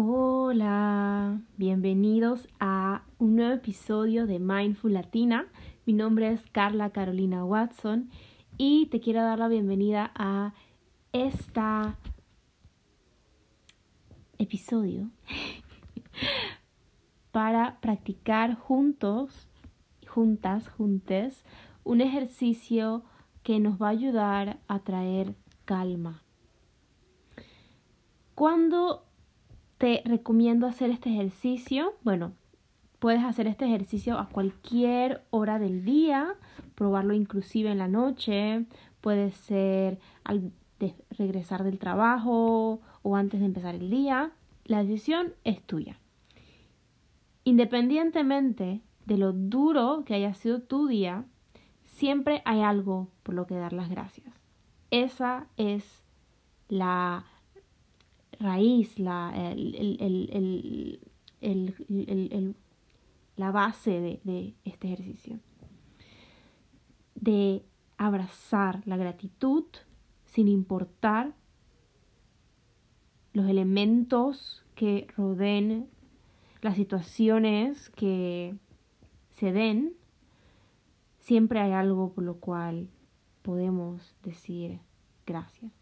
Hola, bienvenidos a un nuevo episodio de Mindful Latina. Mi nombre es Carla Carolina Watson y te quiero dar la bienvenida a este episodio para practicar juntos, juntas, juntes, un ejercicio que nos va a ayudar a traer calma. Cuando te recomiendo hacer este ejercicio, bueno, puedes hacer este ejercicio a cualquier hora del día, probarlo inclusive en la noche, puede ser al regresar del trabajo o antes de empezar el día. La decisión es tuya. Independientemente de lo duro que haya sido tu día, siempre hay algo por lo que dar las gracias. Esa es la raíz, la, la base de, de este ejercicio. De abrazar la gratitud sin importar los elementos que rodeen las situaciones que se den, siempre hay algo por lo cual podemos decir gracias.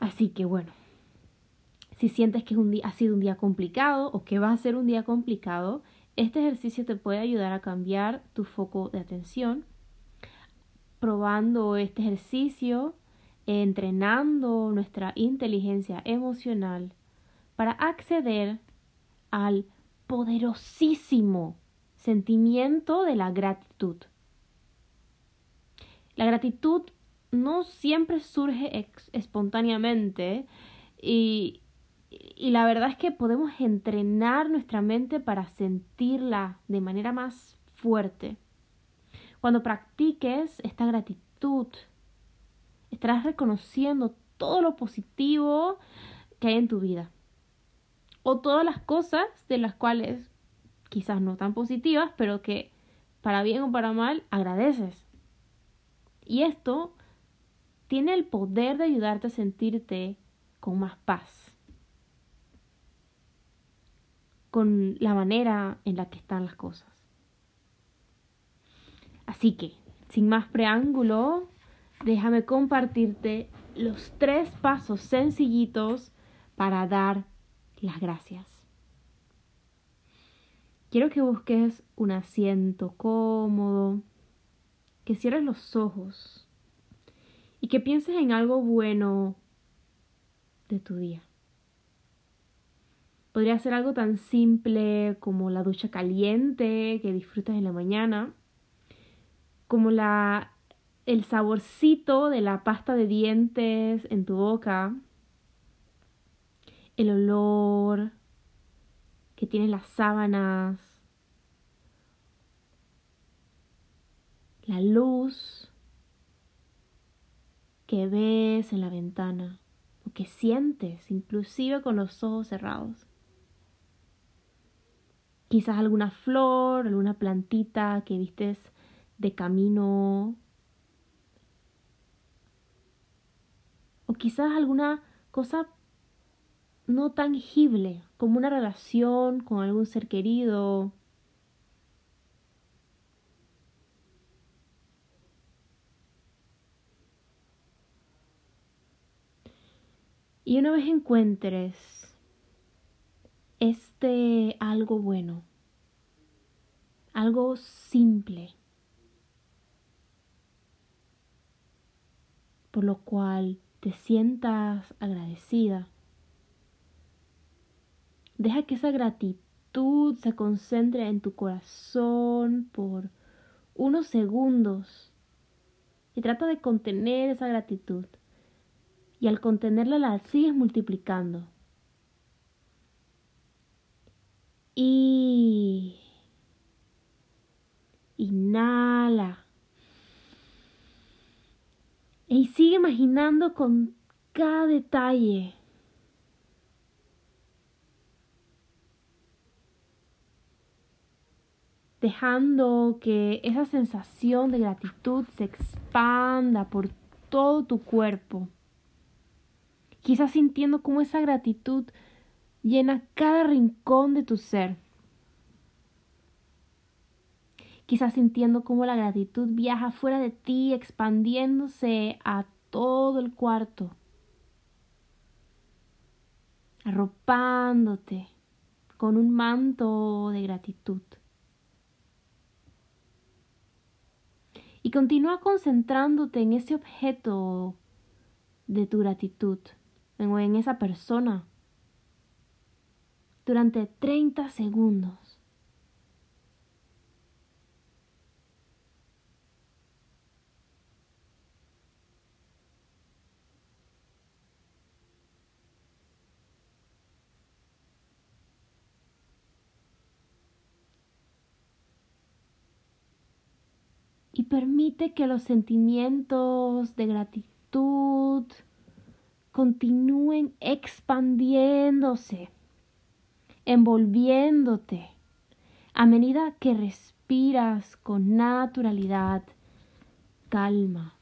Así que bueno, si sientes que es un ha sido un día complicado o que va a ser un día complicado, este ejercicio te puede ayudar a cambiar tu foco de atención. Probando este ejercicio, entrenando nuestra inteligencia emocional para acceder al poderosísimo sentimiento de la gratitud. La gratitud no siempre surge espontáneamente y, y la verdad es que podemos entrenar nuestra mente para sentirla de manera más fuerte. Cuando practiques esta gratitud, estarás reconociendo todo lo positivo que hay en tu vida. O todas las cosas de las cuales quizás no tan positivas, pero que para bien o para mal agradeces. Y esto tiene el poder de ayudarte a sentirte con más paz, con la manera en la que están las cosas. Así que, sin más preámbulo, déjame compartirte los tres pasos sencillitos para dar las gracias. Quiero que busques un asiento cómodo, que cierres los ojos y que pienses en algo bueno de tu día. Podría ser algo tan simple como la ducha caliente que disfrutas en la mañana, como la el saborcito de la pasta de dientes en tu boca, el olor que tienen las sábanas, la luz que ves en la ventana o que sientes inclusive con los ojos cerrados. Quizás alguna flor, alguna plantita que vistes de camino. O quizás alguna cosa no tangible, como una relación con algún ser querido, Y una vez encuentres este algo bueno, algo simple, por lo cual te sientas agradecida, deja que esa gratitud se concentre en tu corazón por unos segundos y trata de contener esa gratitud y al contenerla la sigues multiplicando. Y inhala. Y sigue imaginando con cada detalle. Dejando que esa sensación de gratitud se expanda por todo tu cuerpo Quizás sintiendo cómo esa gratitud llena cada rincón de tu ser. Quizás sintiendo cómo la gratitud viaja fuera de ti, expandiéndose a todo el cuarto, arropándote con un manto de gratitud. Y continúa concentrándote en ese objeto de tu gratitud, o en esa persona, durante 30 segundos. y permite que los sentimientos de gratitud continúen expandiéndose, envolviéndote a medida que respiras con naturalidad, calma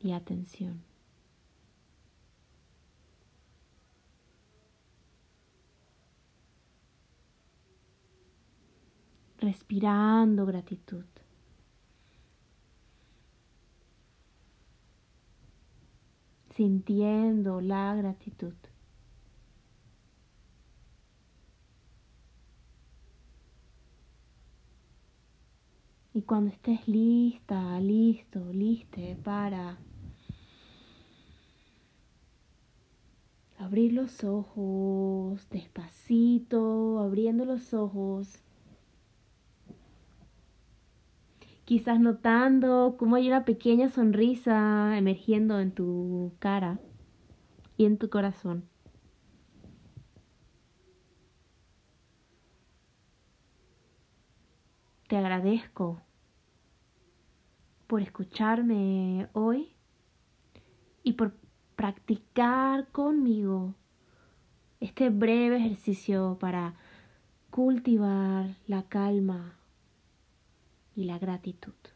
y atención. respirando gratitud. Sintiendo la gratitud. Y cuando estés lista, listo, liste para abrir los ojos despacito, abriendo los ojos quizás notando cómo hay una pequeña sonrisa emergiendo en tu cara y en tu corazón. Te agradezco por escucharme hoy y por practicar conmigo este breve ejercicio para cultivar la calma y la gratitud.